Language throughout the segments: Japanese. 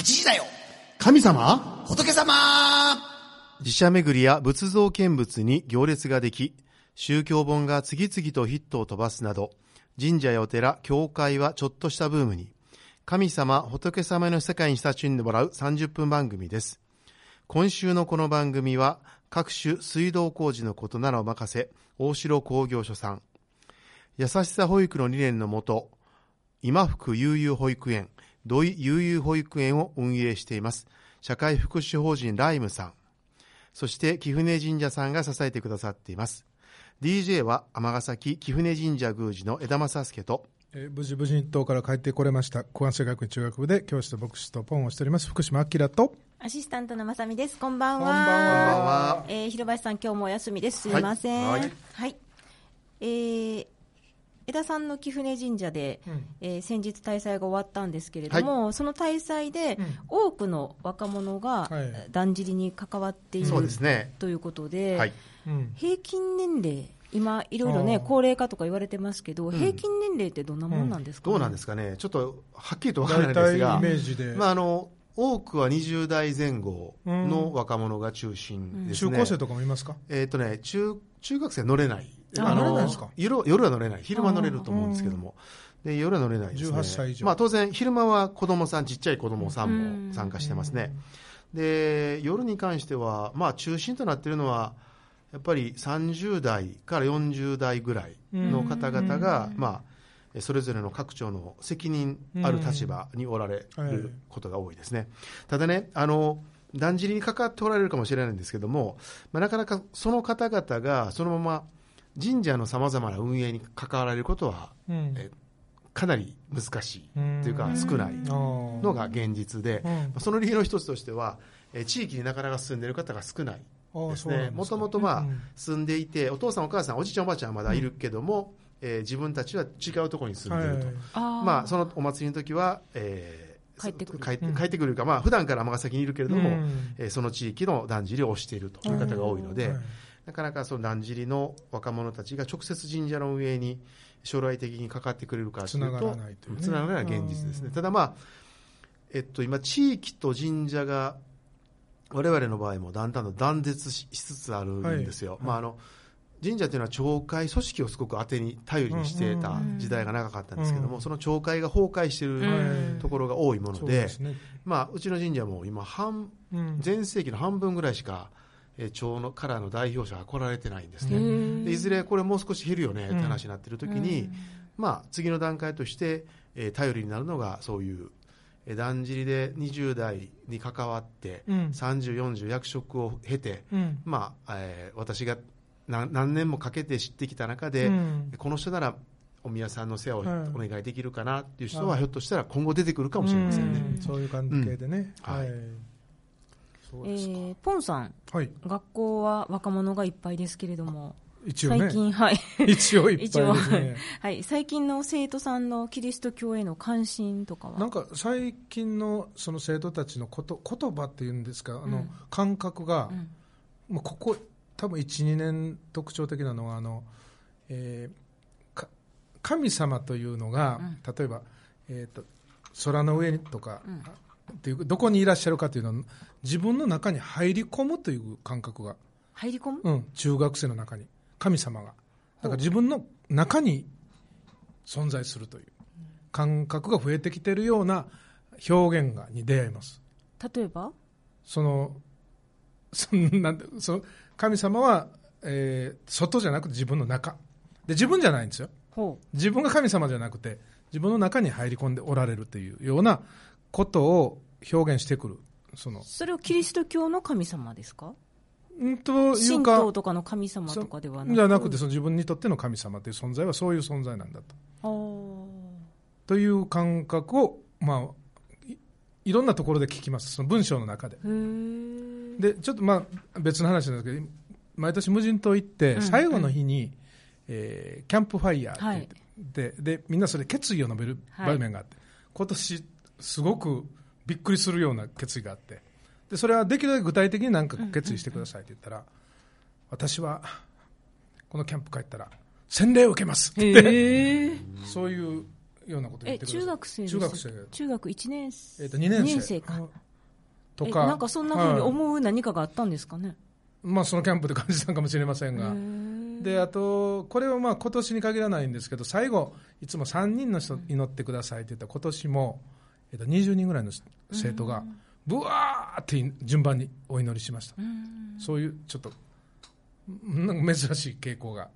8時だよ神様？仏様自社巡りや仏像見物に行列ができ、宗教本が次々とヒットを飛ばすなど、神社やお寺、教会はちょっとしたブームに、神様、仏様の世界に親しんでもらう30分番組です。今週のこの番組は、各種水道工事のことならお任せ、大城工業所さん。優しさ保育の理念のもと、今福悠々保育園、土井悠々保育園を運営しています。社会福祉法人ライムさん。そして貴船神社さんが支えてくださっています。DJ は尼崎貴船神社宮司の枝正介と、えー無事無事島から帰ってこれました小安生学院中学部で教師と牧師とポンをしております福島明とアシスタントのまさみです。こんばんは。こんばんはえー、広林さん、今日もお休みです。すみません。ははいい。えー、枝さんの貴船神社で、うん。えー先日大祭が終わったんですけれども、その大祭で、うん。多くの若者が、はい。だんじりに関わっている、そうですね。ということで、はい。うん。平均年齢、今、いろいろね高齢化とか言われてますけど、ん。平均年齢ってどんなものなんですか、どうなんですかね？ちょっとはっきりとわからない大体イですがメ、ージで、まああの、多くは20代前後の若者が中心ですね。中高生とかもいますか？えっ、とね、中、中学生乗れない。あ乗れないんですか？夜夜は乗れない。昼間乗れると思うんですけども。で夜は乗れないですね。18歳以上まあ当然、昼間は子供さん、ちっちゃい子供さんうんも参加してますね。で、夜に関しては、まあ中心となっているのは、やっぱり30代から40代ぐらいの方々が、まあ、それぞれの各庁の責任ある立場におられることが多いですね。ただね、あの、だんじりに関わっておられるかもしれないんですけども、まあ、なかなかその方々がそのまま神社のさまざまな運営に関わられることは、うん。えかなり難しいうん。というか少ないののが現実で、うん。その理由の一つとしては、え地域になかなか住んでいる方が少ないですね。もともとまあうん。住んでいて、お父さんお母さん、おじいちゃんおばあちゃんはまだいるけども、えー自分たちは違うところに住んでい。ると。まあ、そのお祭りの時は、えー帰ってくる。帰ってうん。帰ってくるか、まあ普段から尼崎にいるけれども、うん。えーその地域のだんじりを推しているという方が多いので、はいなかなかそのだんじりの若者たちが直接神社の運営に将来的に関わってくれるかというつながとらないという。ねつながらない現実ですね。うんただまあ、えっと、今地域と神社が我々の場合もだんだんと断絶ししつつあるんですよ、はい。まあ、あの神社というのは町会組織をすごく当てに頼りにしていた時代が長かったんですけども、うん。その町会が崩壊しているうんところが多いもので、そうまあ、うちの神社も今半うん。全盛期の半分ぐらいしか、えー町のからの代表者が来られてないんですね、いずれこれもう少し減るよねって話になっているときに、うん。まあ、次の段階として、えー頼りになるのがそういう、えーだんじりで20代に関わって、うん。30、40役職を経て、うん。まあえー私が何何年もかけて知ってきた中で、うん。この人ならお宮さんの世話をはいお願いできるかなっていう人は、はい。ひょっとしたら今後出てくるかもしれませんね。うん。そういう関係でね、うん。はいえーポンさん、はい。学校は若者がいっぱいですけれども、一応ね。最近、はい。一応いっぱいですね。はい、最近の生徒さんのキリスト教への関心とかは？なんか最近のその生徒たちのこと言葉っていうんですか、あのうん。感覚が、うん。もうここ、多分1、2年特徴的なのは、あのえーか神様というのが、うん。例えば、えー、と空の上にとか、うんっていうどこにいらっしゃるかというのは、自分の中に入り込むという感覚が、入り込む、うん、中学生の中に、神様が。だから自分の中に存在するという感覚が増えてきているような表現がに出会います。例えば？その、そんなんてその神様は、えー外じゃなくて自分の中。で、自分じゃないんですよ。ほ自分が神様じゃなくて、自分の中に入り込んでおられるというようなことを表現してくる。そのう、それをキリスト教の神様ですか？んという神か道、とかの神様とかではなくじゃなくて、その自分にとっての神様という存在はそういう存在なんだと。という感覚を、まあ、いいろんなところで聞きます。その文章の中で。で、ちょっとまあ、別の話なんですけど、毎年無人島行って、うん最後の日に、えーキャンプファイヤーって言っはいて、ででみんなそれ決意を述べるはい場面があって、今年すごくびっくりするような決意があって、でそれはできるだけ具体的に何か決意してくださいって言ったら、私はこのキャンプ帰ったら洗礼を受けますって。言って、そういうようなこと言っえてください。中学生です。中学生。中学1年生、えっと2年生。二年生か。うんとかえなんかそんなふうにはい。思う何かがあったんですかね、まあ、そのキャンプで感じたかもしれませんへが、ーであと、これはまあ今年に限らないんですけど、最後、いつも3人の人祈ってくださいって言ったら、今年も、えっと、20人ぐらいの生徒が、ぶわーって順番にお祈りしました、そういうちょっと、なんか珍しい傾向が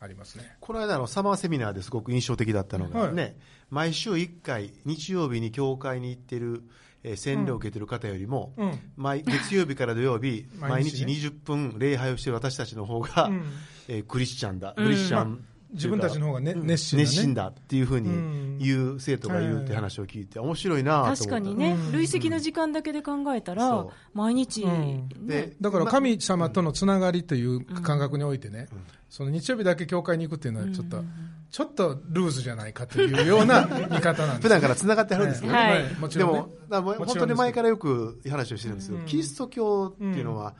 ありますね。この間のサマーセミナーですごく印象的だったのが、はい。ね、毎週1回、日曜日に教会に行ってる、えー洗礼を受けてる方よりも、うん。毎月曜日から土曜日、毎 毎日日ね20分礼拝をしている私たちの方が、うん。えークリスチャンだ、クリスチャン、自分たちの方が、ね、うん。熱心だ、ね、熱心だっていうふうにうん。言う生徒がいるって話を聞いて、面白いなと思った。確かにね、うん。累積の時間だけで考えたら、毎日、うん。ね。でだから神様とのつながりという感覚においてね、その日曜日だけ教会に行くっていうのはちょっと、ちょっとルーズじゃないかというような見方なんです普段からつながってはるんですよね。はい。でもちろん、ね、も、本当に前からよく話をしてるんですけど、うん。キリスト教っていうのは、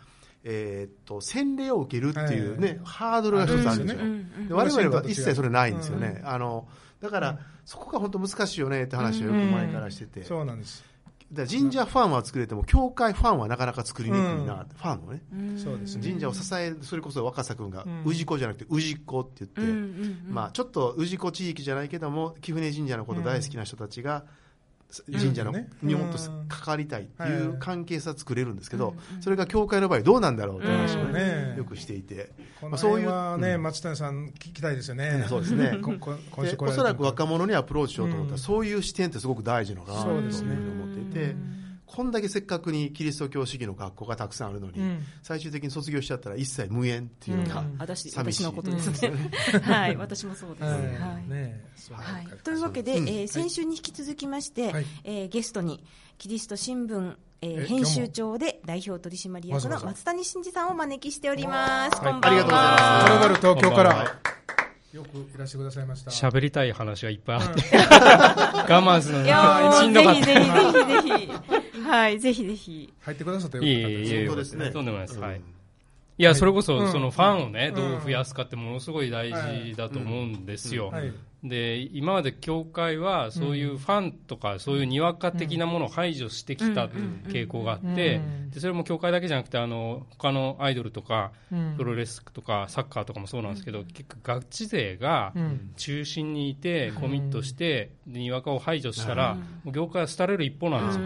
えーっと、洗礼を受けるっていうね、ハードルが一つあるんですよ。で我々は一切それないんですよね。うあの、だから、そこが本当難しいよねって話をよく前からしてて。そうなんです、だ神社ファンは作れても、教会ファンはなかなか作りにくいな、うん。ファンをね。そうですね。神社を支える、それこそ若狭君がう、ん。氏子じゃなくて、氏子って言って、まあ、ちょっと氏子地域じゃないけども、貴船神社のこと大好きな人たちが、神社のうんね。にもっとうん関わりたいっていはいう関係さ作れるんですけど、それが教会の場合どうなんだろうって話をうん。ねね、よくしていて、まあそういうね、うん。松谷さん聞きたいですよね。そうですね。おそらく若者にアプローチしようと思ったら、うん。そういう視点ってすごく大事なのかなというふうそうですねに思っていて、こんだけせっかくにキリスト教主義の学校がたくさんあるのに、うん。最終的に卒業しちゃったら一切無縁っていうのが、うん。私寂しい。私のことですね。はい、私もそうです。はい。というわけで、うんえー先週に引き続きまして、はい。えーゲストにキリスト新聞、えーえ編集長で代表取締役の松谷真二さんをお招きしております。はい。こんばんは。ありがとうございます。はるばる東京から。はよくいらしてくださいました。喋りたい話がいっぱいあって、我慢するの。いやが しーんどかった。ぜひぜひぜひぜひ。はい、ぜひぜひ。入ってくださってよいえかったです。いえいえ、ですねとんでもないです。うんはい。いや、それこそ、うんそのファンをね、うんどう増やすかってものすごい大事だと思うんですよ。はい。で、今まで教会は、そういうファンとか、そういうにわか的なものを排除してきた傾向があってうん、でそれも教会だけじゃなくて、あの、他のアイドルとか、うん。プロレスとか、サッカーとかもそうなんですけど、結構ガチ勢がうん。中心にいて、コミットして、でにわかを排除したら、もう業界は廃れる一方なんですよ。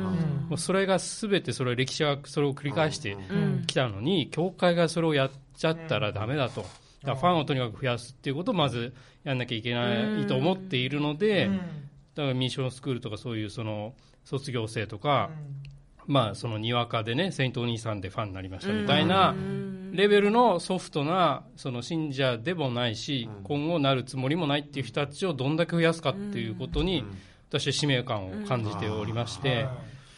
もうそれがすべてそれ歴史がそれを繰り返してうん。きたのに、教会がそれをやっちゃったらダメだと。ファンをとにかく増やすっていうことをまずやんなきゃいけないと思っているので、だからミッションスクールとかそういうその卒業生とか、まあそのにわかでね、セイントお兄さんでファンになりましたみたいなレベルのソフトなその信者でもないし、今後なるつもりもないっていう人たちをどんだけ増やすかっていうことに、私は使命感を感じておりまして、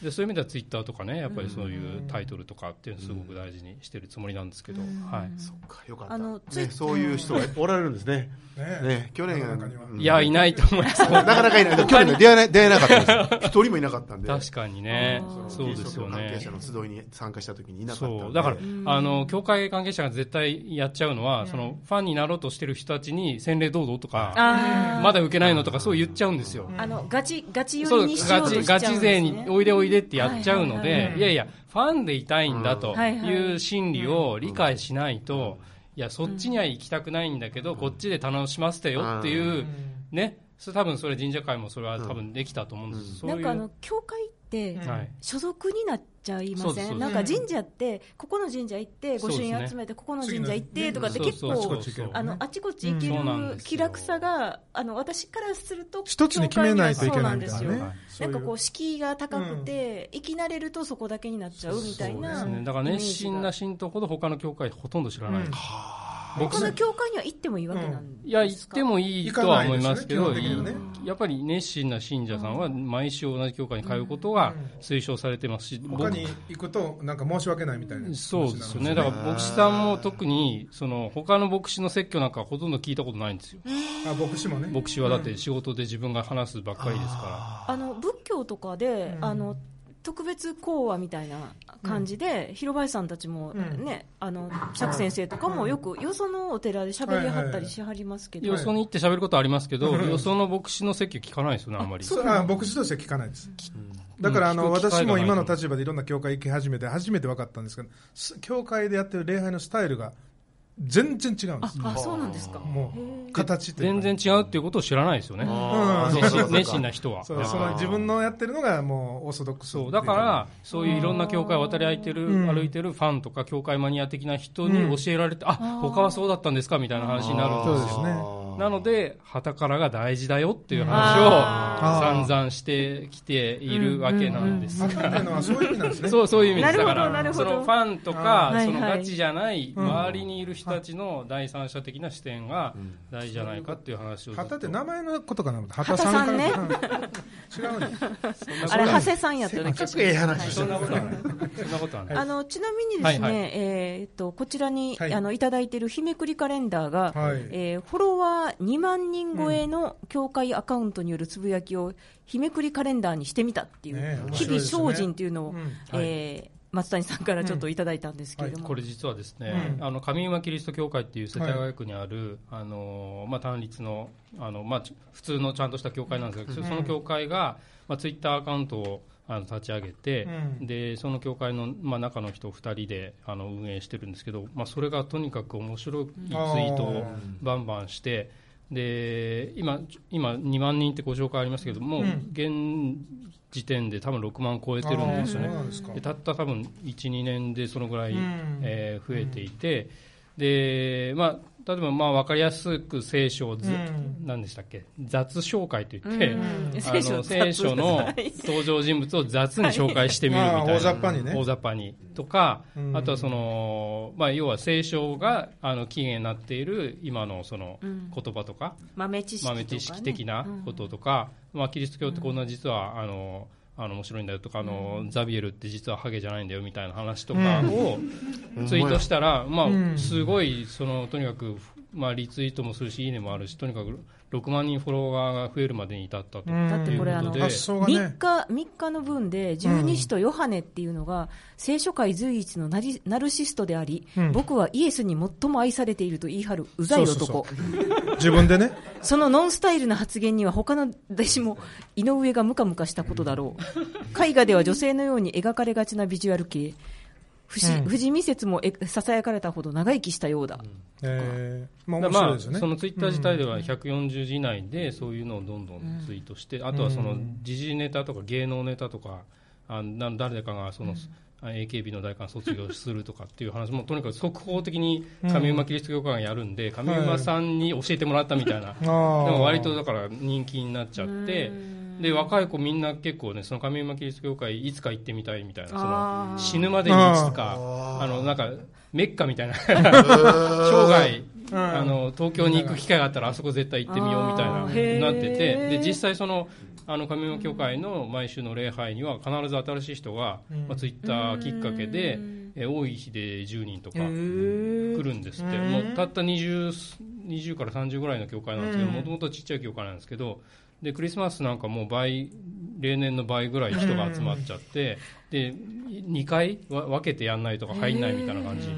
でそういう意味ではツイッターとかね、やっぱりそういうタイトルとかっていうのをすごく大事にしてるつもりなんですけど、はい。そっか、よかった。あのね、そういう人がおられるんですね。ねね、去年世の中にはうんいや、いないと思います。なかなかいない。去年出会え出会えなかったんですよ。一人もいなかったんで。確かにね。そうですよね関係者。の集いに参加した時にいなかった。だから、あの、教会関係者が絶対やっちゃうのは、その、ファンになろうとしてる人たちに、洗礼どうぞとか、あまだ受けないのとか、そう言っちゃうんですよ。ーあの、ガチ、ガチ寄りにしよガチうとしちゃうんです、ね。ガチ勢においでおいでってやっちゃうので、いやいや、ファンでいたいんだという心理を理解しないと、いや、そっちには行きたくないんだけど、こっちで楽しませてよっていう、ね、それ多分それ神社会もそれは多分できたと思うんです。そういう。なんかあの、教会。所属になっちゃいません？なんか神社って、ここの神社行って、御朱印集めて、ここの神社行ってとかって結構あの、あちこち行ける気楽さが、あの、私からすると、一つに決めないといけないみたいな教会にはそうなんねですよ。なんかこう、敷居が高くて、生き慣れるとそこだけになっちゃうみたいな。だから熱心な信徒ほど他の教会ほとんど知らない。他の教会には行ってもいいわけなんですか？いや、行ってもいいとは思いますけど、ねやっぱり熱心な信者さんは毎週同じ教会に通うことが推奨されてますし、他に行くと、なんか申し訳ないみたいな。そうですよね。だから牧師さんも特に、その、他の牧師の説教なんかほとんど聞いたことないんですよ。あ、牧師もね。牧師はだって仕事で自分が話すばっかりですかあの仏教とかで、あの特別講話みたいな感じで、広林さんたちもね、あの釈先生とかもよくよそのお寺で喋りはったりしはりますけど、よそに行って喋ることありますけど、よその牧師の説教聞かないですよね、あんまり。そうあ牧師としては聞かないです。だからあの、私も今の立場でいろんな教会行き始めて、初めて分かったんですけど、教会でやってる礼拝のスタイルが全然違うんです。あ、そうなんですか。もう、形って全然違うっていうことを知らないですよね。熱心な人は。そう、その自分のやってるのがもうオーソドックス。そう、だから、そういういろんな教会を渡り歩いてる、歩いてるファンとか教会マニア的な人に教えられて、あ、他はそうだったんですかみたいな話になるんですよ。そうですね。なので、旗からが大事だよっていう話を散々してきているわけなんですが。そういう意味なんですね。そう、そういう意味です。だから、そのファンとか、そのガチじゃない周りにいる人たちの第三者的な視点が大事じゃないかっていう話を。旗って名前のことかな旗さんね。違うね。あれ、長谷さんやったよね。結構ええ話そんなことはない。そんなことはない。あの、ちなみにですね、えっと、こちらに、あの、いただいている日めくりカレンダーが、えフォロワー2万人超えの教会アカウントによるつぶやきを日めくりカレンダーにしてみたっていう、日々精進っていうのを、え松谷さんからちょっといただいたんですけれども、これ実はですね、あの上馬キリスト教会っていう世田谷区にある、あのまあ、単立のあの、まあ、普通のちゃんとした教会なんですけど、その教会が、まあ、ツイッターアカウントをあの立ち上げて、うん、でその教会の、まあ、中の人2人であの運営してるんですけど、まあ、それがとにかく面白いツイートをバンバンして、で今今2万人ってご紹介ありますけども、うん、現時点で多分6万超えてるんですよね。でたった多分12年でそのぐらい、うん、えー、増えていて、でまあ例えばまあ分かりやすく聖書をず、うん、何でしたっけ？雑紹介といって、うん、あの聖書の登場人物を雑に紹介してみるみたいな、はい、大雑把にね。大雑把に。とか、うん、あとはその、まあ、要は聖書があの起源になっている今のその言葉とか、豆知識、ね、豆知識的なこととか、まあ、キリスト教ってこんな実はあのあの面白いんだよとかあの、ザビエルって実はハゲじゃないんだよみたいな話とかをツイートしたら、まあ、すごいそのとにかく、まあ、リツイートもするしいいねもあるしとにかく6万人フォロワーが増えるまでに至ったとだってこれあの、3日 ,3 日の分で十二使とヨハネっていうのが、聖書界随一のナリナルシストであり、うん、僕はイエスに最も愛されていると言い張るうざい男。自分でね。そのノンスタイルな発言には他の弟子も井上がムカムカしたことだろう。絵画では女性のように描かれがちなビジュアル系不死、うん、士密説もささやかれたほど長生きしたようだ。うん、えー、まあ、まあ、そのツイッター自体では140字以内でそういうのをどんどんツイートして、うん、あとはその時事ネタとか芸能ネタとか、あ誰かがその、AKB の大官卒業するとかっていう話もとにかく速報的に上馬キリスト教会がやるんで、上馬さんに教えてもらったみたいな、でも割とだから人気になっちゃって。で若い子みんな結構ねその上馬キリスト教会いつか行ってみたいみたいなその死ぬまでにいつかあのなんかメッカみたいな 生涯あの東京に行く機会があったらあそこ絶対行ってみようみたいななっててで実際そのあの上馬教会の毎週の礼拝には必ず新しい人が、まあ、ツイッターきっかけで、え多い日で10人とか来るんですって。もうたった 20, 20から30ぐらいの教会なんですけどもともとちっちゃい教会なんですけどでクリスマスなんかもう倍例年の倍ぐらい人が集まっちゃって、で2回分けてやんないとか入んないみたいな感じ。に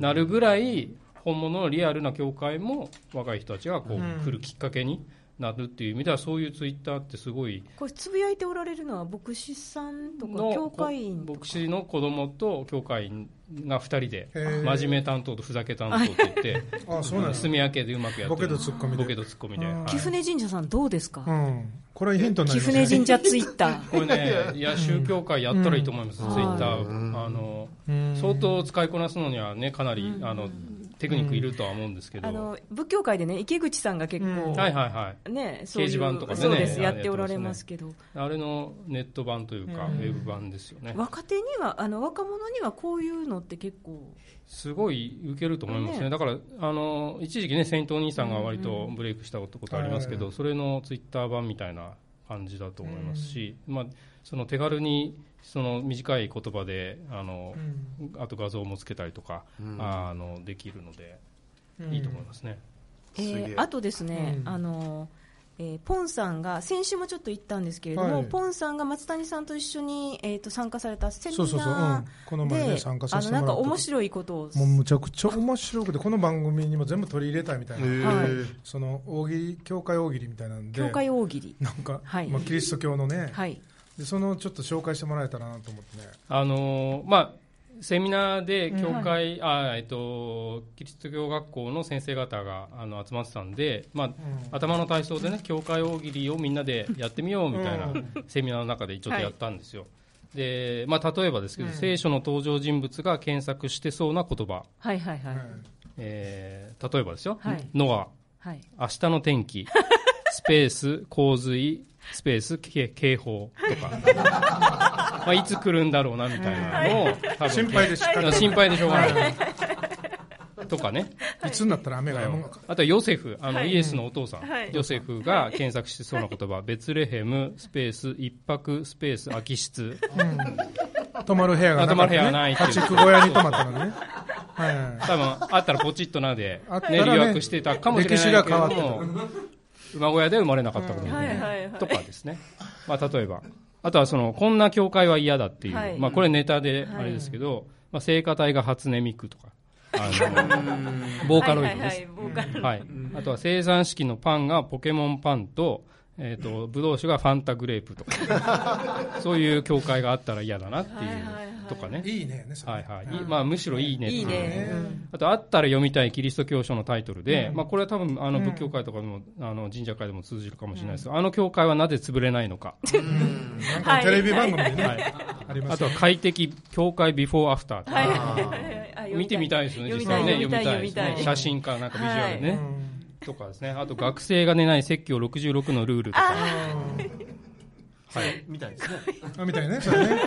なるぐらい本物のリアルな教会も若い人たちがこう来るきっかけになるっていう意味ではそういうツイッターってすごいこれつぶやいておられるのは牧師さんとか教会員牧師の子供と教会員が2人で真面目担当とふざけ担当って言ってあそうなん住み分けでうまくやってボケとツッコミで。ボケとツッコミで、貴船神社さんどうですか、うん、これはヒントになります貴船神社ツイッター。これねいや宗教界やったらいいと思います、うん、ツイッター。あの相当使いこなすのにはねかなりあのテクニックいるとは思うんですけど、あの仏教界でね池口さんが結構、はいはいはい。ね掲示板とかね。そうです。やっておられますけど。あれのネット版というか、ウェブ版ですよね。若手にはあの若者にはこういうのって結構。すごい受けると思いますね、だからあの一時期ねセイントお兄さんが割とブレイクしたことありますけど、それのツイッター版みたいな感じだと思いますし、まあ、その手軽にその短い言葉であの、うん、あと画像もつけたりとか、うん、あのできるので、いいと思いますね。えー、あとですね、あのえー、ポンさんが先週もちょっと言ったんですけれども、はい、ポンさんが松谷さんと一緒に、えーと、参加されたセミナーでそうそうそう、うん、この前ね参加させてもらったあのなんか面白いことを。もうむちゃくちゃ面白くてこの番組にも全部取り入れたいみたいな、はい、その大喜利教会大喜利みたいなんで。教会大喜利。なんか、はい、まあ、キリスト教のね、はい、でそのちょっと紹介してもらえたらなと思ってね。あのー、まあセミナーで教会、うん、あえっと、キリスト教学校の先生方があの集まってたんで、まあ、うん、頭の体操でね、教会大喜利をみんなでやってみようみたいなセミナーの中でちょっとやったんですよ。はい、でまあ、例えばですけど、うん、聖書の登場人物が検索してそうな言葉、はいはいはい。えー、例えばですよ、はい、ノア、はい、明日の天気、スペース、洪水、スペース警報とか。まあいつ来るんだろうなみたいなのを多分心配でし心配でしょうがない。とかね。いつになったら雨が止むのか。あとはヨセフ、あの、イエスのお父さん、ヨセフが検索してそうな言葉、ベツレヘム、スペース、一泊、スペース、空き室。泊まる部屋がな泊まる部屋ない家畜小屋に泊まったのね。はい。多分、あったらポチッとなで、ね、留学してたかもしれないけども、馬小屋で生まれなかったこととかですね、まあ、例えば。あとはそのこんな教会は嫌だっていう、はい、まあ、これネタであれですけど、はい、まあ、聖歌隊が初音ミクとかあのボーカロイドです、はい、あとは生産式のパンがポケモンパンと,、えーと、ブドウ酒がファンタグレープとか。そういう教会があったら嫌だなっていうとかね。いいね。はいはい。まあむしろいいねいいね。あと、あったら読みたいキリスト教書のタイトルで、まあこれは多分あの仏教会とかでも、あの神社会でも通じるかもしれないですあの教会はなぜ潰れないのか。なんかテレビ番組でね。あとは快適教会ビフォーアフター。見てみたいですよね、実際ね。読みたいですね。写真かなんかビジュアルね。とかですね。あと学生が寝ない説教66のルールとか。はい、みたいですね。あ みたいね、それね。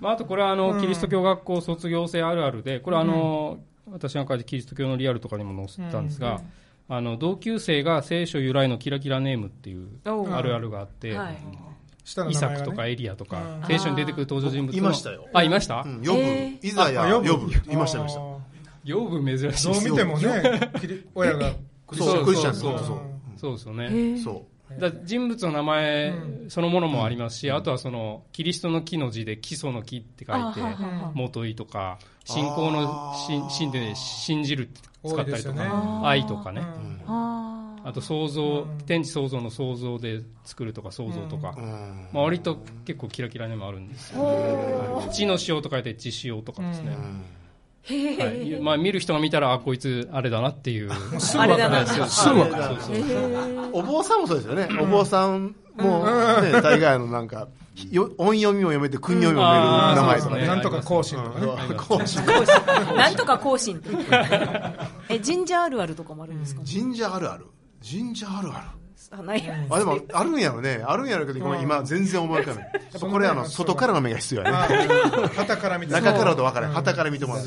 まあ、あとこれはあの、キリスト教学校卒業生あるあるで、これはあの、私が書いてキリスト教のリアルとかにも載せたんですが、あの同級生が聖書由来のキラキラネームっていうあるあるがあって、イサクとかエリアとか、聖書に出てくる登場人物いましたよ。あ、いました？ヨブ、イザヤ、ヨブ、いました、いました。ヨブ珍しい。どう見てもね、親がクリスチャン。そうそうそう。そう。ですよね。そう。だ人物の名前そのものもありますし、あとはそのキリストの木の字で基礎の木って書いて元いとか信仰の信で信じるって使ったりとか、愛とかね、あと創造天地創造の創造で作るとか創造とか、まあ、割と結構キラキラねもあるんですよ、地の塩と書いて地塩とかですね、はい、まあ見る人が見たらあこいつあれだなっていう。すぐ分かる。すぐ分かる。お坊さんもそうですよね、お坊さんも、ね、大概のなんか音読みも読めて訓読みも読める名前とかね。なんとか更新とかね。更新。なんとか更新 え神社あるあるとかもあるんですか？神社あるある。神社あるあるあないあでもあるんやろね。あるんやろけど今全然思い浮かない。やっぱこれあの外からの目が必要やね。旗から見て中からと分からない旗から見ても。らう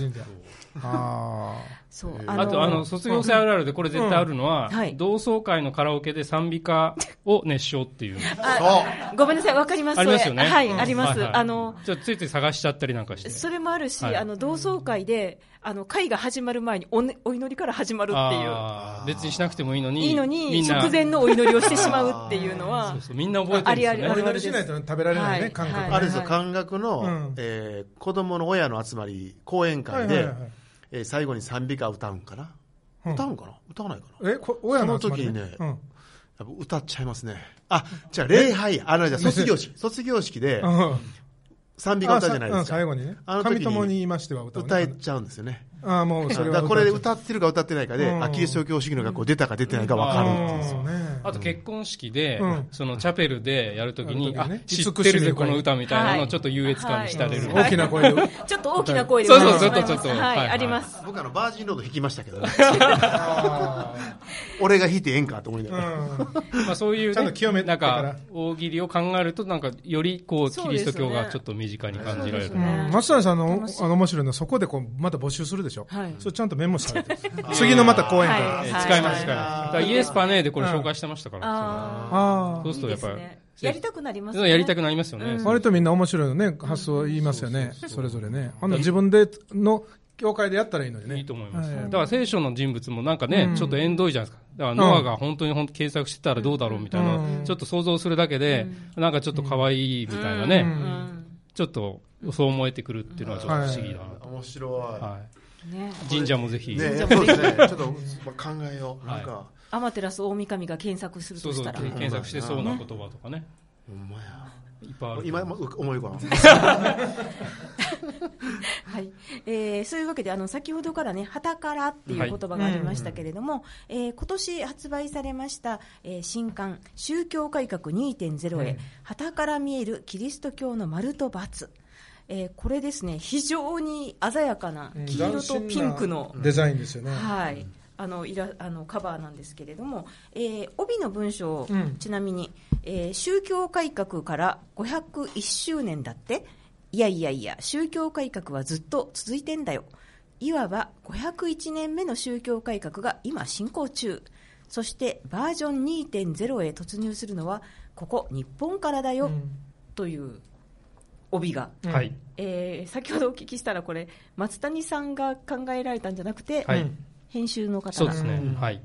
あそうあとあの卒業生あるあるでこれ絶対あるのは、同窓会のカラオケで賛美歌を熱唱っていう。ごめんなさいわかります。ありますよね。はい、あります、あのじゃついつい探しちゃったりなんかして。それもあるし、あの同窓会であの会が始まる前にお,、ね、お祈りから始まるっていう。別にしなくてもいいのにいいのに直前のお祈りをしてしまうっていうのは。そうそうみんな覚えてるんですよ、ね、お祈りしないと食べられないね、感覚あれですよ。感覚の、うえ子供の親の集まり講演会で、えー、最後に賛美歌歌うんかな、うん、歌うんかな？歌わないかな？え親の時にね、うん、やっぱ歌っちゃいますね。あじゃあ礼拝あのじゃ卒業式。卒業式で、賛美歌歌じゃないですか。最後にね。あの時に上友に言いましては歌、ね、歌えちゃうんですよねあもうそれはこれで歌ってるか歌ってないかで、あキリスト教主義の学校出たか出てないか分かるんですよね。あと結婚式で、そのチャペルでやるときに、あ、知ってるぜこの歌みたいなのをちょっと優越感に浸れる。大きな声で。ちょっと大きな声で。そうそう、ちょっとちょっと。はい、あります。僕あの、バージンロード弾きましたけどね。俺が弾いてええんかと思いながら。まあそういう、なんか、大喜利を考えると、なんか、よりこう、キリスト教がちょっと身近に感じられる。松谷さんの、あの、面白いのは、そこでこう、また募集するでしょ。はい。それちゃんとメモされて 次のまた講演会、使います、使います。イエスパネーでこれ紹介してましたから。ああ。そうするとやっぱり。やりたくなりますね。やりたくなりますよね。割とみんな面白いのね、発想言いますよね。それぞれね。あの自分での教会でやったらいいのにね。いいと思います。だから聖書の人物もなんかね、ちょっと縁遠いじゃないですか？だからノアが本当に本当検索してたらどうだろうみたいな、ちょっと想像するだけで、なんかちょっと可愛いみたいなね、ちょっとそう思えてくるっていうのはちょっと不思議だな面白い。はい。ね、神社もぜひ。ね、そうですね。ちょっと考えよう。なんか。アマテラス大神が検索するとしたら。検索してそうな言葉とかね。ほんまや。いっぱいある。今、思い浮か はい。えー、そういうわけで、あの、先ほどからね、はたからっていう言葉がありましたけれども、はい、えー、今年発売されました、えー、新刊、宗教改革2.0へ、はたから見えるキリスト教の丸と×。えー、これですね、非常に鮮やかな黄色とピンクの、デザインですよね。はい。あのイラあのカバーなんですけれども、えー、帯の文章、うん、ちなみに、えー、宗教改革から501周年だっていやいやいや宗教改革はずっと続いてんだよ。いわば501年目の宗教改革が今進行中。そしてバージョン2.0へ突入するのはここ日本からだよ、うん、という帯が、はい、えー、先ほどお聞きしたらこれ松谷さんが考えられたんじゃなくて、はい。編集の方そうですね、はい、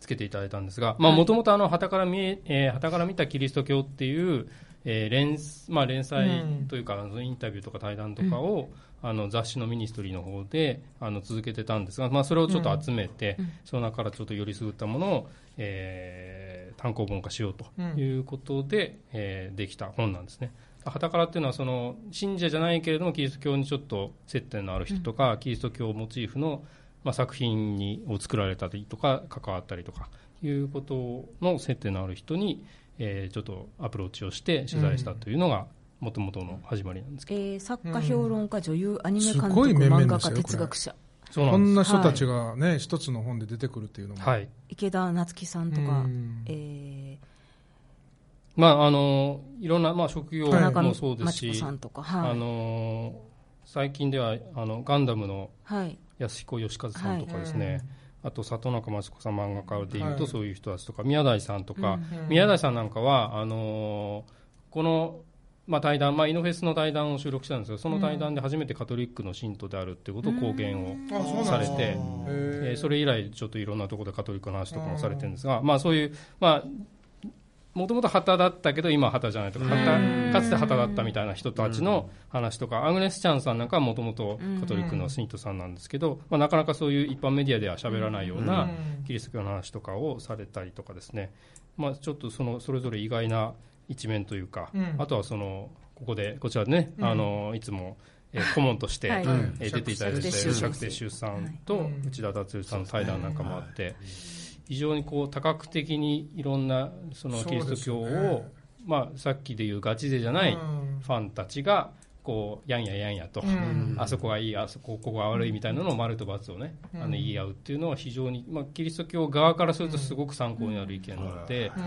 つけていただいたんですが、もともとはたから見え、えー、旗から見たキリスト教っていう、えー連まあ、連載というか、うん、インタビューとか対談とかを、うん、あの雑誌のミニストリーの方であの続けてたんですが、まあ、それをちょっと集めて、うん、その中からちょっとよりすぐったものを、えー、単行本化しようということで、うん、えー、できた本なんですね。はたからっていうのはその信者じゃないけれどもキリスト教にちょっと接点のある人とか、キリスト教モチーフのまあ、作品にを作られたりとか関わったりとかいうことの接点のある人に、えー、ちょっとアプローチをして取材したというのが、もともとの始まりなんですけど、えー、作家、評論家、女優、アニメ監督、漫画家、哲学者。こんな人たちがね、はい、一つの本で出てくるっていうのも、はい、池田夏樹さんとか、えー、まああのいろんなまあ職業もそうですし、はい、あの最近ではあのガンダムの安彦義和さんとかですね、はい、あと里中益子さん漫画家でいうとそういう人たちとか、宮台さんとか、宮台さんなんかはあのこのまあ、対談、まあ、イノフェスの対談を収録したんですがその対談で初めてカトリックの信徒であるっていうことを公言をされて、えー、それ以来ちょっといろんなところでカトリックの話とかもされてるんですが、まあ、そういう、まあ、もともと旗だったけど今は旗じゃないとかかつて旗だったみたいな人たちの話とかアグネス・チャンさんなんかはもともとカトリックのスニットさんなんですけど、まあ、なかなかそういう一般メディアでは喋らないようなキリスト教の話とかをされたりとかですね、まあ、ちょっとそのそれぞれ意外な一面というか、あとはそのここでこちらでね、あのいつもえ顧問として、え出ていただいて釈定修さんと内田達さんの対談なんかもあって。非常にこう多角的にいろんなそのキリスト教を、ね、まあ、さっきでいうガチ勢じゃないファンたちがこうやんややんやと、うん、あそこがいいあそこここが悪いみたいなのを丸と×をね、うん、あの言い合うっていうのは非常に、まあ、キリスト教側からするとすごく参考になる意見なので、うん、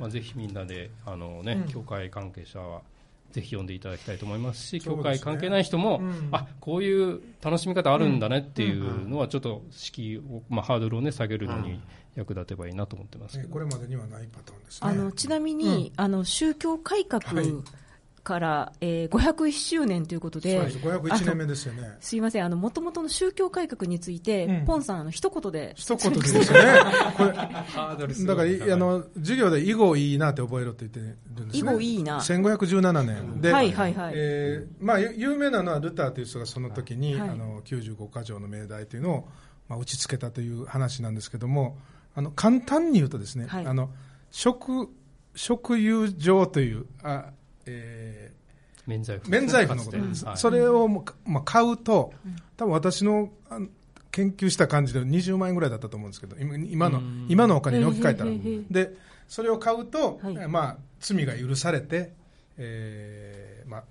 まあ、ぜひみんなであの、ね教会関係者はぜひ読んでいただきたいと思いますし、教会関係ない人も、うん、あこういう楽しみ方あるんだねっていうのは、ちょっと敷居を、まあ、ハードルを、ね、下げるのに役立てばいいなと思ってます、これまでにはないパターンです、ね、あのちなみに、あの宗教改革、はいから、えー、501周年ということで、そう501年目ですよね。すいません、あの、もともとの宗教改革について、うん、ポンさん、あの、一言で。一言ですよね。これ、だから、あの、授業で囲碁いいなって覚えろって言ってるんですね。囲碁いいな。1517年で、はいはいはい。えー、まあ、有名なのはルターという人がその時に、はい、あの、95箇条の命題というのを、まあ、打ち付けたという話なんですけども、あの、簡単に言うとですね、はい、あの、食、食友情という、あ、えー、免罪符。免罪符のことです、はい、それを、まあ、買うと、多分私の研究した感じで20万円ぐらいだったと思うんですけど今の今のお金に置き換えたら。でそれを買うと、はい、まあ、罪が許されて、えーまあ、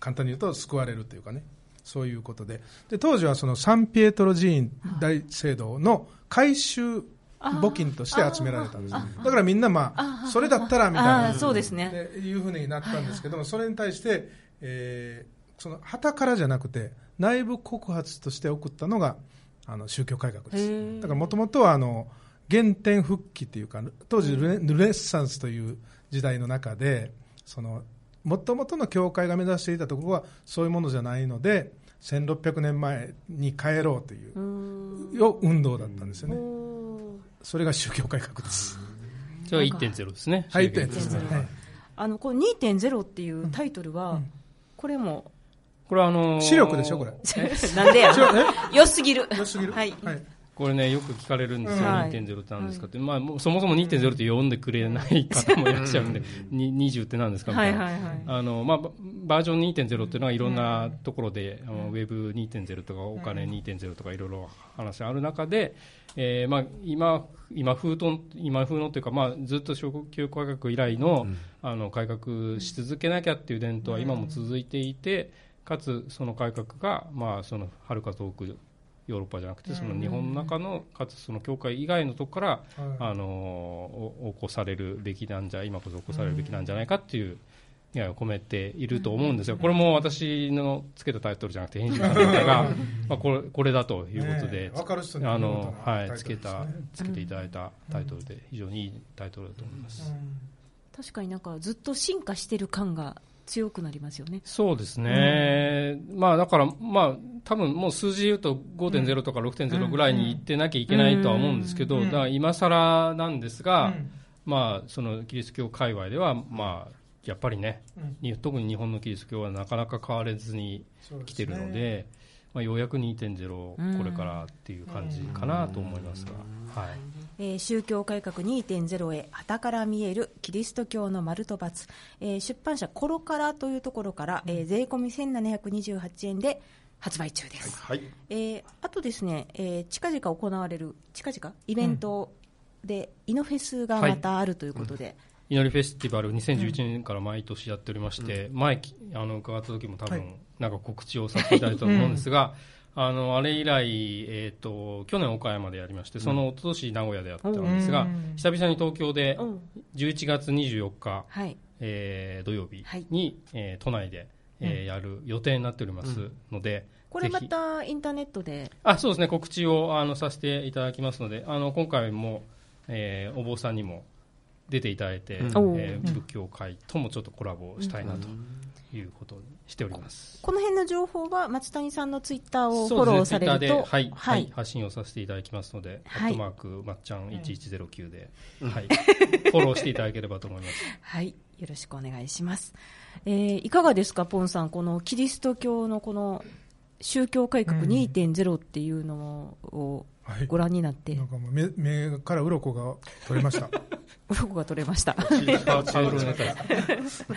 簡単に言うと救われるというかね。そういうことで。で当時はそのサンピエトロ寺院大聖堂の改修募金として集められたんですだからみんなまあそれだったらみたいな。そうですね。いうふうになったんですけどもそれに対して、えー、その旗からじゃなくて内部告発として送ったのがあの宗教改革です。だからもともとはあの原点復帰っていうか当時ルネッサンスという時代の中でそのもともとの教会が目指していたところはそういうものじゃないので1600年前に帰ろうという運動だったんですよね。それが宗教改革です。じゃあ1.0ですね。はい、1.0。はい、あの、この2.0っていうタイトルは、うん、これも、これはあのー、視力でしょ、これ。なんでや。良すぎる。良すぎる。はい。はいこれね、よく聞かれるんですよ、うん、2.0って何ですかって、まあ、そもそも2.0って読んでくれない方もいらっしゃるんで、20って何ですかみたいな、はいはいはい、あのまあ、バージョン2.0っていうのは、いろんなところで、うん、ウェブ2.0とか、お金2.0とか、いろいろ話ある中で、えーまあ、今、今風と今風のというか、まあ、ずっと小教育改革以来の,、あの改革し続けなきゃっていう伝統は今も続いていて、かつその改革が、まあ、そのはるか遠くヨーロッパじゃなくてその日本の中のかつその教会以外のところから、あの起こされるべきなんじゃ今こそ起こされるべきなんじゃないかっていう意を込めていると思うんですがこれも私のつけたタイトルじゃなくて編集さんが まあこれこれだということで、あのはいつけたつけていただいたタイトルで非常にいいタイトルだと思います。確かになんかずっと進化してる感が強くなりますよね。そうですね。うん、まあだから、まあ多分もう数字言うと5.0とか6.0ぐらいに行ってなきゃいけないとは思うんですけど、だから今更なんですが、まあそのキリスト教界隈では、まあやっぱりね、特に日本のキリスト教はなかなか変われずに来てるので、まあ、ようやく2.0これからっていう感じかなと思いますが、はい。えー、宗教改革2.0へ旗から見えるキリスト教の丸と×、えー、出版社コロカラというところから、えー、税込み1728円で発売中です、はい。えー、あとですね、えー、近々行われる近々？イベントで、イノフェスがまたあるということで、はい。祈りフェスティバル2011年から毎年やっておりまして、うん、前あの伺った時も多分、なんか告知をさせていただいたと思うんですが、あのあれ以来、えーと、去年、岡山でやりましてその一昨年名古屋でやったんですが、うん、久々に東京で11月24日、はい、えー、土曜日に、はい、えー、都内で、えー、やる予定になっておりますので、これまたインターネットで？あそうですね。告知をあのさせていただきますのであの今回も、えー、お坊さんにも出ていただいて、うん、えー、仏教会ともちょっとコラボしたいなということにしております、この辺の情報は松谷さんのツイッターをフォローされると、ね、はい、はい、発信をさせていただきますので、はい、アットマークまっちゃん1109で、はい、フォローしていただければと思います。はい。よろしくお願いします、えー、いかがですかポンさんこのキリスト教のこの宗教改革2.0っていうのをご覧になって、うんはい、なんか目目から鱗が取れました 鱗が取れました。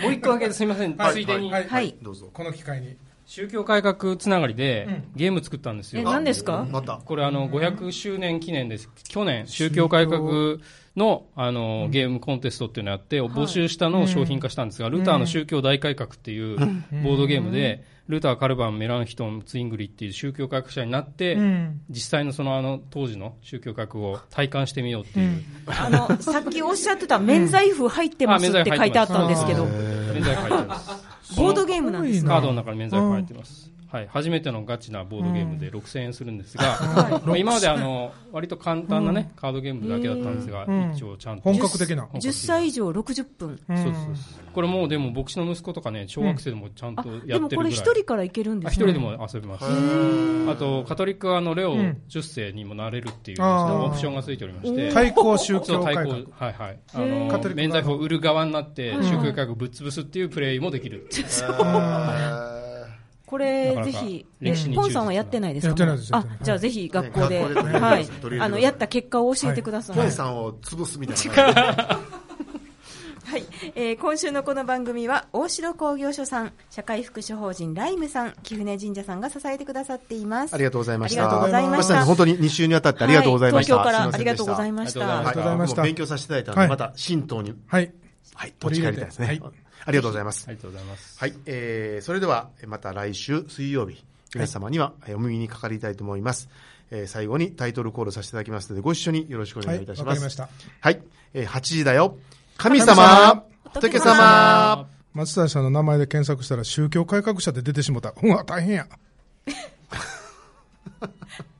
もう一個だけすみません、ついでに。はい。どうぞ。この機会に。宗教改革つながりで、ゲーム作ったんですよ。え、何ですか？また。これあの、500周年記念です。去年、宗教改革の、あの、ゲームコンテストっていうのをやって、募集したのを商品化したんですが、ルターの宗教大改革っていうボードゲームで、ルター、カルバン、メランヒトン、ツイングリっていう宗教改革者になって、うん、実際のそのあの当時の宗教改革を体感してみようっていう、うん、あのさっきおっしゃってた免罪符入ってますって書いてあったんですけど、免罪符入ってます。ボードゲームなんですかカードの中に免罪符入ってます。はい、初めてのガチなボードゲームで6000円するんですが、まあ、今まであの割と簡単な、ね、カードゲームだけだったんですが、一応ちゃんと。本格的な。10歳以上60分、そうそうこれもうでも牧師の息子とかね小学生でもちゃんとやってるぐらい、でもこれ一人からいけるんです一人でも遊びます。あとカトリックはあのレオ10世にもなれるっていうオプションがついておりまして。対抗宗教改革はいはい。あの免罪符を売る側になって宗教改革ぶっ潰すっていうプレイもできる、これぜひ、ポンさんはやってないですか？やってないです。あ、じゃあぜひ学校で、はい、あの、やった結果を教えてください。ポンさんを潰すみたいな。はい、えー、今週のこの番組は大城工業所さん社会福祉法人ライムさん貴船神社さんが支えてくださっています。ありがとうございました。ありがとうございました。本当に2週にわたってありがとうございました、はい、東京からありがとうございました。ありがとうございました。勉強させていただいたので、また神道に。はい、はい、持ち帰りたいですね、はいありがとうございます。ありがとうございます。はい、えー、それでは、また来週水曜日、皆様にはお耳にかかりたいと思います。えー、最後にタイトルコールさせていただきますので、ご一緒によろしくお願いいたします。はい、ました。はい、えー、8時だよ。神様仏様松谷さんの名前で検索したら宗教改革者で出てしもた。うわ、大変や。